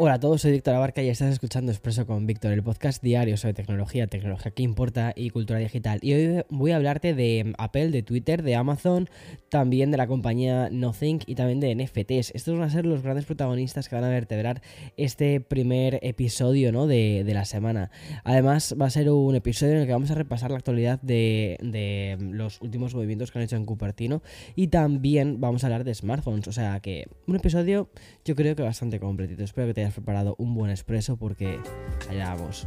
Hola a todos, soy Víctor Abarca y estás escuchando Expreso con Víctor, el podcast diario sobre tecnología, tecnología que importa y cultura digital. Y hoy voy a hablarte de Apple, de Twitter, de Amazon, también de la compañía Nothing y también de NFTs. Estos van a ser los grandes protagonistas que van a vertebrar este primer episodio ¿no? de, la semana. Además, va a ser un episodio en el que vamos a repasar la actualidad de, de los últimos movimientos que han hecho en Cupertino y también vamos a hablar de smartphones. O sea que un episodio yo creo que bastante completito. Espero que te preparado un buen expreso porque allá vamos.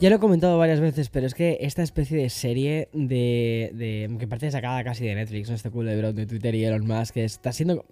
Ya lo he comentado varias veces, pero es que esta especie de serie de, que parece sacada casi de Netflix, ¿no? este culo de Twitter y Elon Musk, que está siendo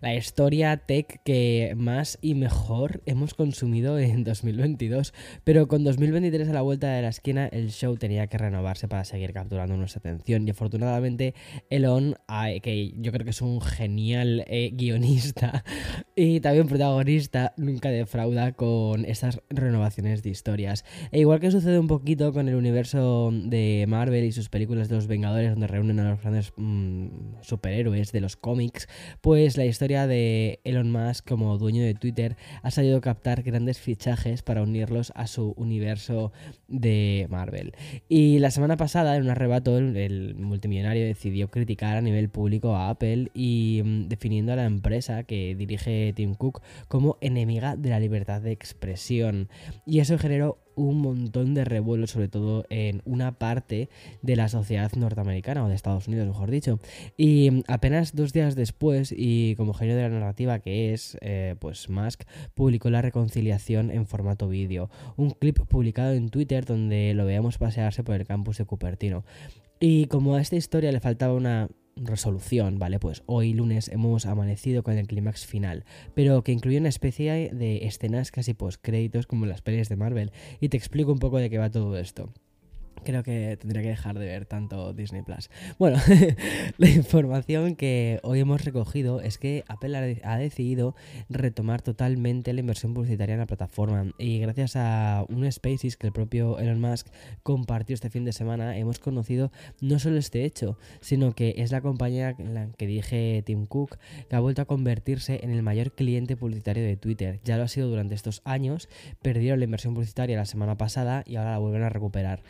la historia tech que más y mejor hemos consumido en 2022. Pero con 2023 a la vuelta de la esquina, el show tenía que renovarse para seguir capturando nuestra atención. Y afortunadamente, Elon, que yo creo que es un genial eh, guionista y también protagonista, nunca defrauda con estas renovaciones de historias. E igual que sucede un poquito con el universo de Marvel y sus películas de los Vengadores, donde reúnen a los grandes mm, superhéroes de los cómics, pues la historia de Elon Musk como dueño de Twitter ha sabido captar grandes fichajes para unirlos a su universo de Marvel. Y la semana pasada, en un arrebato, el, multimillonario decidió criticar a nivel público a Apple y mm, definiendo a la empresa que dirige Tim Cook como enemiga de la libertad de expresión. Y eso generó un montón de revuelo, sobre todo en una parte de la sociedad norteamericana, o de Estados Unidos, mejor dicho. Y apenas dos días después, y como genio de la narrativa que es, eh, pues Musk publicó la reconciliación en formato vídeo. Un clip publicado en Twitter donde lo veamos pasearse por el campus de Cupertino. Y como a esta historia le faltaba una resolución, ¿vale? Pues hoy lunes hemos amanecido con el clímax final, pero que incluye una especie de escenas casi post créditos como las pelis de Marvel. Y te explico un poco de qué va todo esto. Creo que tendría que dejar de ver tanto Disney Plus. Bueno, la información que hoy hemos recogido es que Apple ha decidido retomar totalmente la inversión publicitaria en la plataforma. Y gracias a un Spaces que el propio Elon Musk compartió este fin de semana, hemos conocido no solo este hecho, sino que es la compañía la que dirige Tim Cook que ha vuelto a convertirse en el mayor cliente publicitario de Twitter. Ya lo ha sido durante estos años, perdieron la inversión publicitaria la semana pasada y ahora la vuelven a recuperar.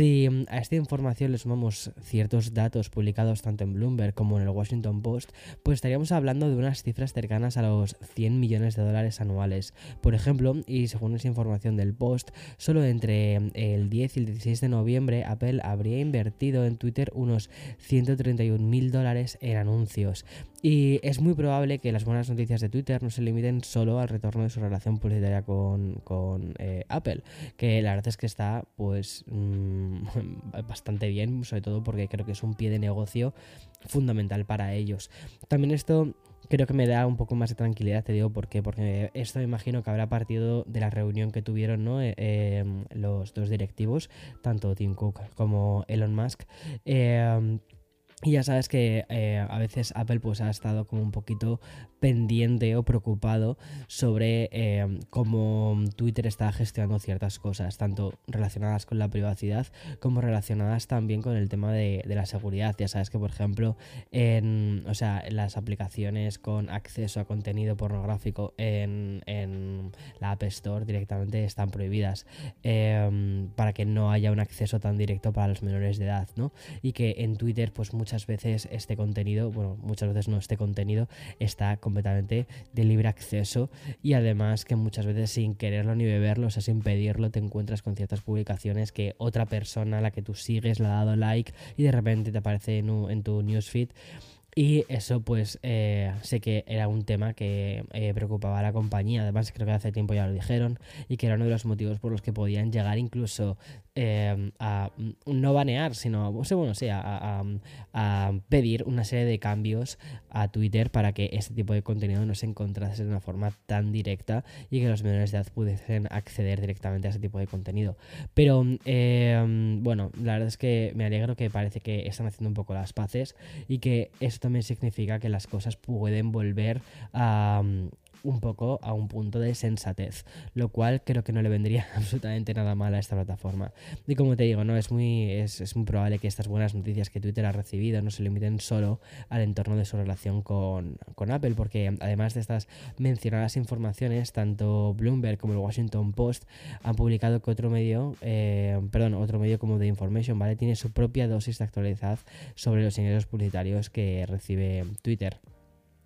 Si a esta información le sumamos ciertos datos publicados tanto en Bloomberg como en el Washington Post, pues estaríamos hablando de unas cifras cercanas a los 100 millones de dólares anuales. Por ejemplo, y según esa información del Post, solo entre el 10 y el 16 de noviembre Apple habría invertido en Twitter unos 131 mil dólares en anuncios. Y es muy probable que las buenas noticias de Twitter no se limiten solo al retorno de su relación publicitaria con, eh, Apple, que la verdad es que está pues mm, bastante bien, sobre todo porque creo que es un pie de negocio fundamental para ellos. También esto creo que me da un poco más de tranquilidad, te digo por qué, porque esto me imagino que habrá partido de la reunión que tuvieron ¿no? Eh, em, los dos directivos, tanto Tim Cook como Elon Musk. Eh, Y ya sabes que eh, a veces Apple pues ha estado como un poquito pendiente o preocupado sobre eh, cómo Twitter está gestionando ciertas cosas, tanto relacionadas con la privacidad como relacionadas también con el tema de, la seguridad. Ya sabes que, por ejemplo, en, o sea, las aplicaciones con acceso a contenido pornográfico en, la App Store directamente están prohibidas eh, para que no haya un acceso tan directo para los menores de edad, ¿no? Y que en Twitter, pues muchas muchas veces este contenido, bueno, muchas veces no, este contenido está completamente de libre acceso y además que muchas veces sin quererlo ni beberlo, o sea, sin pedirlo, te encuentras con ciertas publicaciones que otra persona a la que tú sigues le ha dado like y de repente te aparece en, en tu newsfeed y eso pues eh, sé que era un tema que eh, preocupaba a la compañía, además creo que hace tiempo ya lo dijeron, y que era uno de los motivos por los que podían llegar incluso eh, a no banear, sino bueno, sí, a, pedir una serie de cambios a Twitter para que este tipo de contenido no se encontrase de una forma tan directa y que los menores de edad pudiesen acceder directamente a ese tipo de contenido. Pero bueno, la verdad es que me alegro que parece que están haciendo un poco las paces y que también significa que las cosas pueden volver a, un poco a un punto de sensatez, lo cual creo que no le vendría absolutamente nada mal a esta plataforma. Y como te digo, no es muy, es, muy probable que estas buenas noticias que Twitter ha recibido no se limiten solo al entorno de su relación con, Apple, porque además de estas mencionadas informaciones, tanto Bloomberg como el Washington Post han publicado que otro medio, eh, perdón, otro medio como The Information, ¿vale? Tiene su propia dosis de actualidad sobre los ingresos publicitarios que recibe Twitter.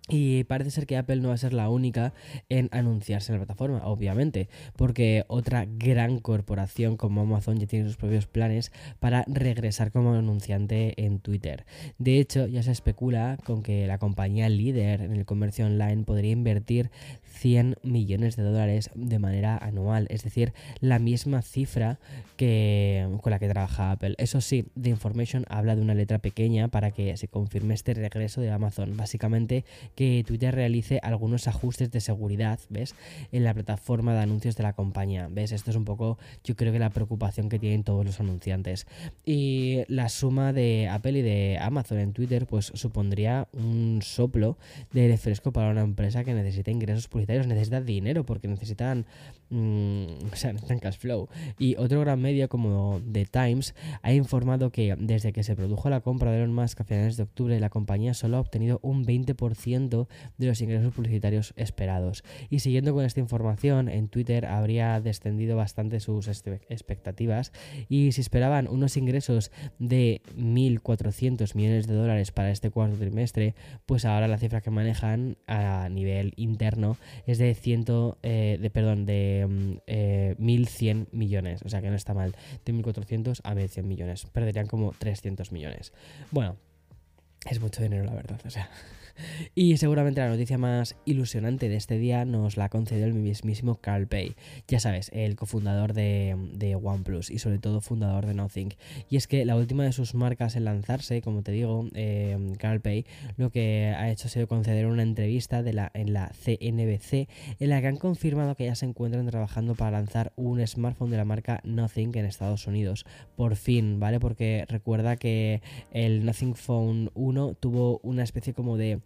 Y parece ser que Apple no va a ser la única en anunciarse en la plataforma, obviamente, porque otra gran corporación como Amazon ya tiene sus propios planes para regresar como anunciante en Twitter. De hecho, ya se especula con que la compañía líder en el comercio online podría invertir 100 millones de dólares de manera anual, es decir, la misma cifra que con la que trabaja Apple. Eso sí, The Information habla de una letra pequeña para que se confirme este regreso de Amazon. Básicamente que Twitter realice algunos ajustes de seguridad, ¿ves? En la plataforma de anuncios de la compañía, ¿ves? Esto es un poco, yo creo que la preocupación que tienen todos los anunciantes. Y la suma de Apple y de Amazon en Twitter, pues supondría un soplo de aire fresco para una empresa que necesita ingresos publicitarios, necesita dinero porque necesitan, mm, o sea, necesitan cash flow. Y otro gran medio como The Times ha informado que desde que se produjo la compra de Elon Musk a finales de octubre, la compañía solo ha obtenido un 20% de los ingresos publicitarios esperados. Y siguiendo con esta información, en Twitter habría descendido bastante sus expectativas y si esperaban unos ingresos de 1.400 millones de dólares para este cuarto trimestre, pues ahora la cifra que manejan a nivel interno es de 100, eh, de, perdón, de 1.100 mm, eh, millones, o sea que no está mal, de 1.400 a 1.100 millones, perderían como 300 millones. Bueno, es mucho dinero la verdad, o sea... Y seguramente la noticia más ilusionante de este día nos la concedió el mismísimo Carl Pay. Ya sabes, el cofundador de, OnePlus y sobre todo fundador de Nothing. Y es que la última de sus marcas en lanzarse, como te digo, eh, Carl Pay, lo que ha hecho ha sido conceder una entrevista en la CNBC en la que han confirmado que ya se encuentran trabajando para lanzar un smartphone de la marca Nothing en Estados Unidos. Por fin, ¿vale? Porque recuerda que el Nothing Phone 1 tuvo una especie como de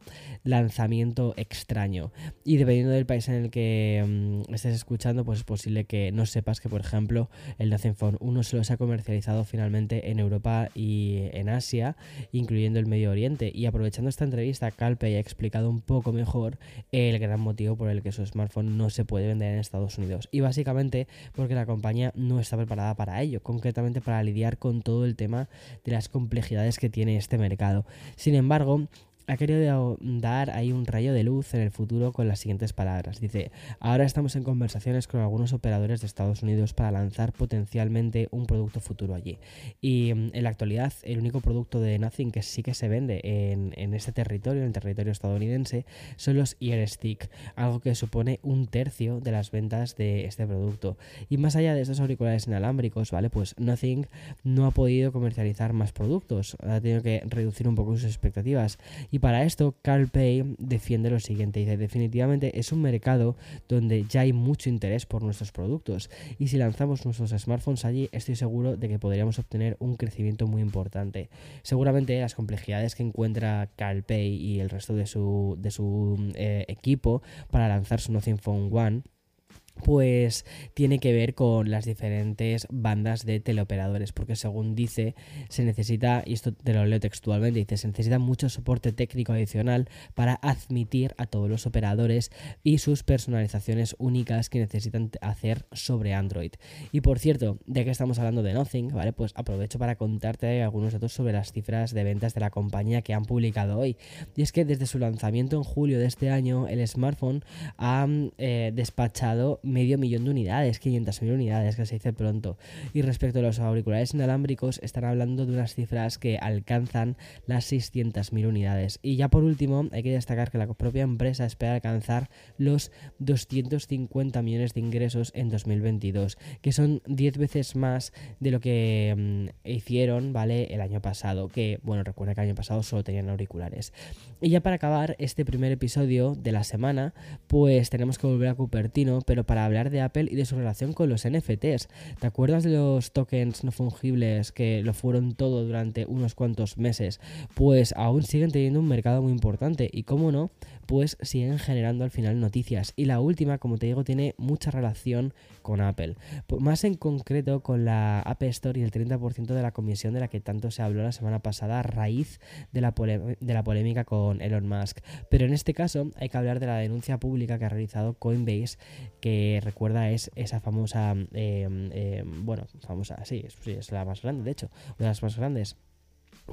lanzamiento extraño. Y dependiendo del país en el que mm, estés escuchando, pues es posible que no sepas que, por ejemplo, el Phone 1 solo se ha comercializado finalmente en Europa y en Asia, incluyendo el Medio Oriente. Y aprovechando esta entrevista, Calpe ha explicado un poco mejor el gran motivo por el que su smartphone no se puede vender en Estados Unidos. Y básicamente porque la compañía no está preparada para ello, concretamente para lidiar con todo el tema de las complejidades que tiene este mercado. Sin embargo, ha querido dar ahí un rayo de luz en el futuro con las siguientes palabras. Dice, ahora estamos en conversaciones con algunos operadores de Estados Unidos para lanzar potencialmente un producto futuro allí. Y mm, en la actualidad el único producto de Nothing que sí que se vende en, en este territorio, en el territorio estadounidense, son los Ear Stick, algo que supone un tercio de las ventas de este producto. Y más allá de estos auriculares inalámbricos, ¿vale? Pues Nothing no ha podido comercializar más productos, ha tenido que reducir un poco sus expectativas. Para esto, Carl Pay defiende lo siguiente, dice, definitivamente es un mercado donde ya hay mucho interés por nuestros productos y si lanzamos nuestros smartphones allí, estoy seguro de que podríamos obtener un crecimiento muy importante. Seguramente las complejidades que encuentra Carl Pay y el resto de su, de su eh, equipo para lanzar su Nothing Phone One pues tiene que ver con las diferentes bandas de teleoperadores, porque según dice, se necesita, y esto te lo leo textualmente, dice, se necesita mucho soporte técnico adicional para admitir a todos los operadores y sus personalizaciones únicas que necesitan hacer sobre Android. Y por cierto, ya que estamos hablando de Nothing, ¿vale? Pues aprovecho para contarte algunos datos sobre las cifras de ventas de la compañía que han publicado hoy. Y es que desde su lanzamiento en julio de este año, el smartphone ha eh, despachado medio millón de unidades, 500.000 unidades, que se dice pronto. Y respecto a los auriculares inalámbricos, están hablando de unas cifras que alcanzan las 600.000 unidades. Y ya por último, hay que destacar que la propia empresa espera alcanzar los 250 millones de ingresos en 2022, que son 10 veces más de lo que mm, hicieron, ¿vale? El año pasado, que, bueno, recuerda que el año pasado solo tenían auriculares. Y ya para acabar este primer episodio de la semana, pues tenemos que volver a Cupertino, pero para hablar de Apple y de su relación con los NFTs. ¿Te acuerdas de los tokens no fungibles que lo fueron todo durante unos cuantos meses? Pues aún siguen teniendo un mercado muy importante y, cómo no, pues siguen generando al final noticias. Y la última, como te digo, tiene mucha relación con Apple. Más en concreto con la App Store y el 30% de la comisión de la que tanto se habló la semana pasada a raíz de la, de la polémica con Elon Musk. Pero en este caso hay que hablar de la denuncia pública que ha realizado Coinbase, que recuerda es esa famosa, em, em, bueno, famosa, sí, sí, es la más grande, de hecho, una de las más grandes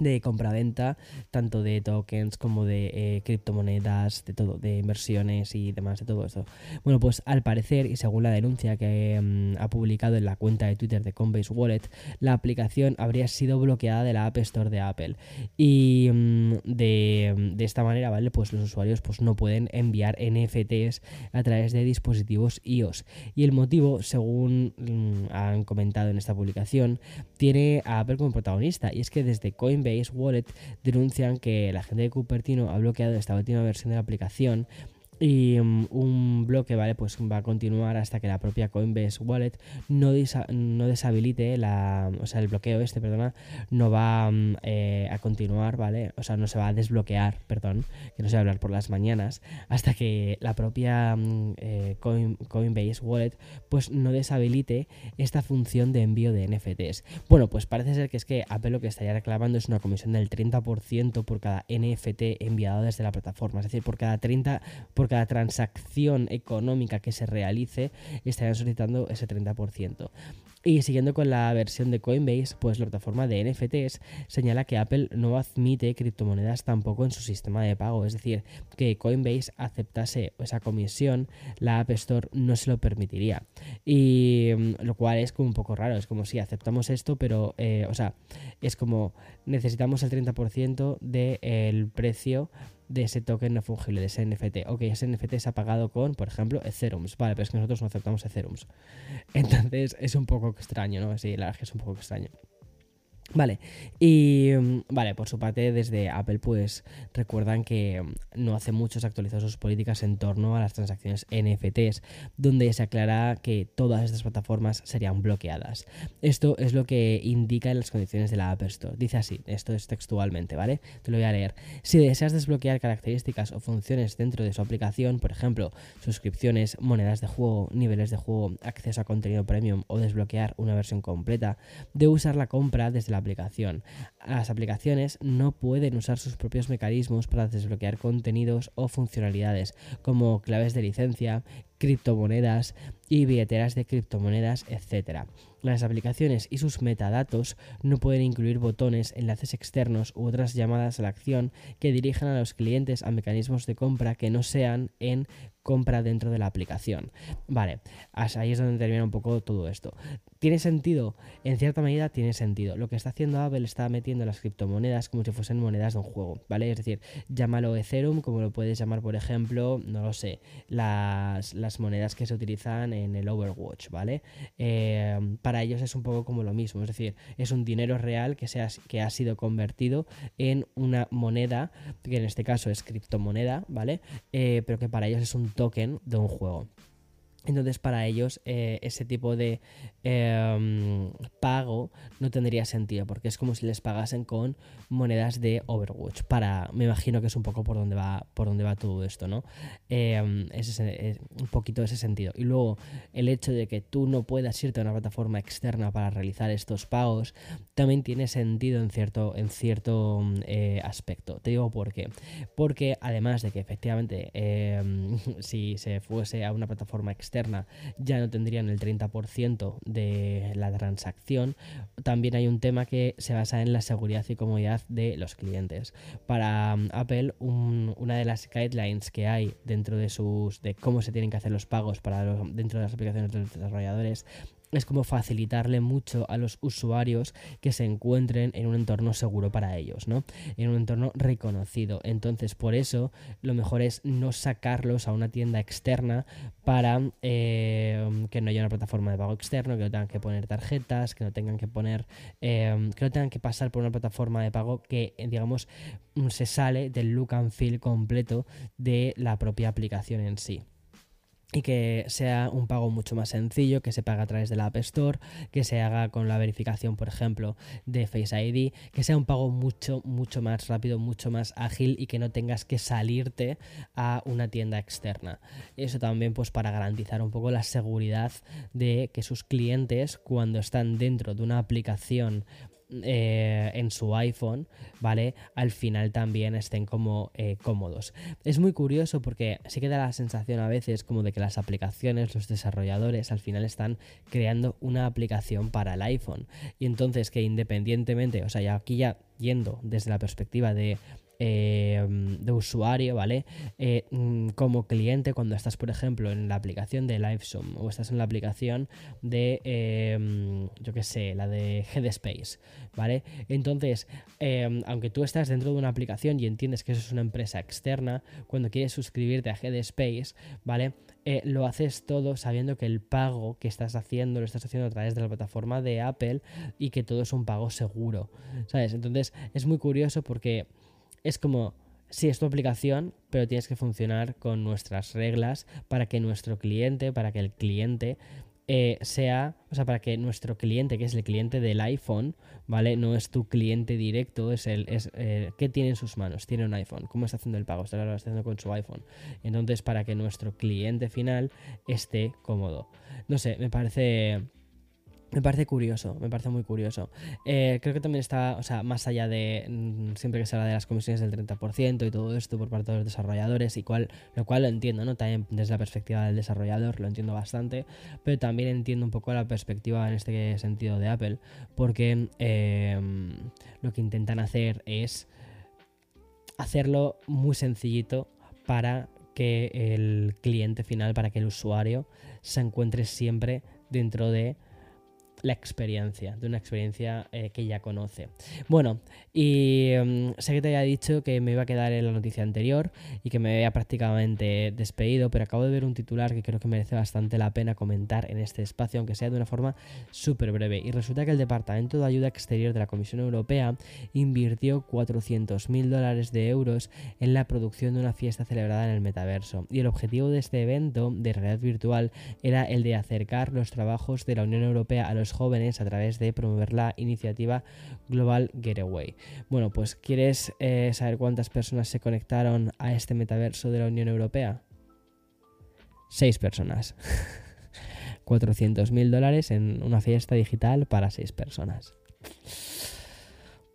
de compraventa, tanto de tokens como de eh, criptomonedas, de todo, de inversiones y demás, de todo eso. Bueno, pues al parecer, y según la denuncia que mm, ha publicado en la cuenta de Twitter de Coinbase Wallet, la aplicación habría sido bloqueada de la App Store de Apple. Y mm, de, de, esta manera, ¿vale? Pues los usuarios pues, no pueden enviar NFTs a través de dispositivos iOS. Y el motivo, según mm, han comentado en esta publicación, tiene a Apple como protagonista. Y es que desde Coinbase Base Wallet denuncian que la gente de Cupertino ha bloqueado esta última versión de la aplicación y mm, un bloque, ¿vale? Pues va a continuar hasta que la propia Coinbase Wallet no, no deshabilite la. O sea, el bloqueo este, perdona, no va mm, eh, a continuar, ¿vale? O sea, no se va a desbloquear, perdón, que no sé hablar por las mañanas, hasta que la propia mm, eh, Coinbase Wallet, pues no deshabilite esta función de envío de NFTs. Bueno, pues parece ser que es que Apple lo que estaría reclamando es una comisión del 30% por cada NFT enviado desde la plataforma, es decir, por cada 30 cada transacción económica que se realice estarían solicitando ese 30%. Y siguiendo con la versión de Coinbase, pues la plataforma de NFTs señala que Apple no admite criptomonedas tampoco en su sistema de pago. Es decir, que Coinbase aceptase esa comisión, la App Store no se lo permitiría. Y mm, lo cual es como un poco raro. Es como si aceptamos esto, pero, eh, o sea, es como necesitamos el 30% del precio de ese token no fungible, de ese NFT. Ok, ese NFT se ha pagado con, por ejemplo, Ethereum. Vale, pero es que nosotros no aceptamos Ethereum. Entonces es un poco extraño, ¿no? Sí, la verdad es que es un poco extraño. Vale, y mm, vale, por su parte desde Apple pues recuerdan que mm, no hace mucho se actualizó sus políticas en torno a las transacciones NFTs, donde se aclara que todas estas plataformas serían bloqueadas. Esto es lo que indica en las condiciones de la App Store. Dice así, esto es textualmente, ¿vale? Te lo voy a leer. Si deseas desbloquear características o funciones dentro de su aplicación, por ejemplo, suscripciones, monedas de juego, niveles de juego, acceso a contenido premium o desbloquear una versión completa, de usar la compra desde la aplicación. Las aplicaciones no pueden usar sus propios mecanismos para desbloquear contenidos o funcionalidades, como claves de licencia, criptomonedas y billeteras de criptomonedas, etc. Las aplicaciones y sus metadatos no pueden incluir botones, enlaces externos u otras llamadas a la acción que dirijan a los clientes a mecanismos de compra que no sean en compra dentro de la aplicación. Vale, ahí es donde termina un poco todo esto. ¿Tiene sentido? En cierta medida tiene sentido. Lo que está haciendo Apple está metiendo las criptomonedas como si fuesen monedas de un juego, ¿vale? Es decir, llámalo Ethereum, como lo puedes llamar, por ejemplo, no lo sé, las las monedas que se utilizan en el Overwatch, ¿vale? Eh, para ellos es un poco como lo mismo, es decir, es un dinero real que, se ha, que ha sido convertido en una moneda, que en este caso es criptomoneda, ¿vale? Eh, pero que para ellos es un token de un juego. Entonces para ellos eh, ese tipo de em, pago no tendría sentido porque es como si les pagasen con monedas de Overwatch. Para, me imagino que es un poco por donde va, por donde va todo esto, ¿no? Em, es un poquito ese sentido. Y luego el hecho de que tú no puedas irte a una plataforma externa para realizar estos pagos también tiene sentido en cierto, en cierto eh, aspecto. Te digo por qué. Porque además de que efectivamente em, si se fuese a una plataforma externa ya no tendrían el 30% de la transacción. También hay un tema que se basa en la seguridad y comodidad de los clientes. Para um, Apple, una de las guidelines que hay dentro de sus de cómo se tienen que hacer los pagos para dentro de las aplicaciones de los desarrolladores es como facilitarle mucho a los usuarios que se encuentren en un entorno seguro para ellos, ¿no? En un entorno reconocido. Entonces, por eso, lo mejor es no sacarlos a una tienda externa para eh, que no haya una plataforma de pago externo, que no tengan que poner tarjetas, que no tengan que poner, eh, que no tengan que pasar por una plataforma de pago que, digamos, se sale del look and feel completo de la propia aplicación en sí y que sea un pago mucho más sencillo, que se pague a través de la App Store, que se haga con la verificación, por ejemplo, de Face ID, que sea un pago mucho, mucho más rápido, mucho más ágil y que no tengas que salirte a una tienda externa. Eso también pues para garantizar un poco la seguridad de que sus clientes cuando están dentro de una aplicación eh, en su iPhone, ¿vale? Al final también estén como eh, cómodos. Es muy curioso porque sí que da la sensación a veces como de que las aplicaciones, los desarrolladores al final están creando una aplicación para el iPhone. Y entonces que independientemente, o sea, ya aquí ya yendo desde la perspectiva de Em, de usuario, ¿vale? Eh, mm, como cliente, cuando estás, por ejemplo, en la aplicación de LiveSum o estás en la aplicación de, em, yo qué sé, la de Headspace, ¿vale? Entonces, em, aunque tú estás dentro de una aplicación y entiendes que eso es una empresa externa, cuando quieres suscribirte a Headspace, ¿vale? Eh, lo haces todo sabiendo que el pago que estás haciendo lo estás haciendo a través de la plataforma de Apple y que todo es un pago seguro, ¿sabes? Entonces es muy curioso porque es como, sí, es tu aplicación, pero tienes que funcionar con nuestras reglas para que nuestro cliente, para que el cliente eh, sea, o sea, para que nuestro cliente, que es el cliente del iPhone, ¿vale? No es tu cliente directo, es el, es, eh, ¿qué tiene en sus manos? Tiene un iPhone, ¿cómo está haciendo el pago? Está, lo está haciendo con su iPhone. Entonces, para que nuestro cliente final esté cómodo. No sé, me parece, me parece curioso, me parece muy curioso. Eh, creo que también está, o sea, más allá de mm, siempre que se habla de las comisiones del 30% y todo esto por parte de los desarrolladores, y cual, lo cual lo entiendo, ¿no? También desde la perspectiva del desarrollador lo entiendo bastante, pero también entiendo un poco la perspectiva en este sentido de Apple, porque em, lo que intentan hacer es hacerlo muy sencillito para que el cliente final, para que el usuario se encuentre siempre dentro de la experiencia, de una experiencia eh, que ya conoce. Bueno, y mm, sé que te había dicho que me iba a quedar en la noticia anterior y que me había prácticamente despedido, pero acabo de ver un titular que creo que merece bastante la pena comentar en este espacio, aunque sea de una forma súper breve. Y resulta que el Departamento de Ayuda Exterior de la Comisión Europea invirtió 400.000 dólares de euros en la producción de una fiesta celebrada en el metaverso. Y el objetivo de este evento de realidad virtual era el de acercar los trabajos de la Unión Europea a los jóvenes a través de promover la iniciativa Global Getaway. Bueno, pues ¿quieres eh, saber cuántas personas se conectaron a este metaverso de la Unión Europea? Seis personas. 400 mil dólares en una fiesta digital para seis personas.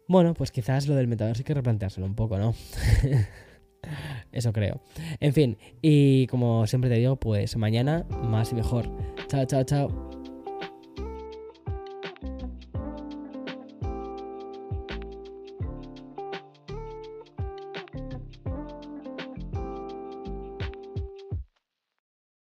Bueno, pues quizás lo del metaverso hay que replanteárselo un poco, ¿no? Eso creo. En fin, y como siempre te digo, pues mañana más y mejor. Chao, chao, chao.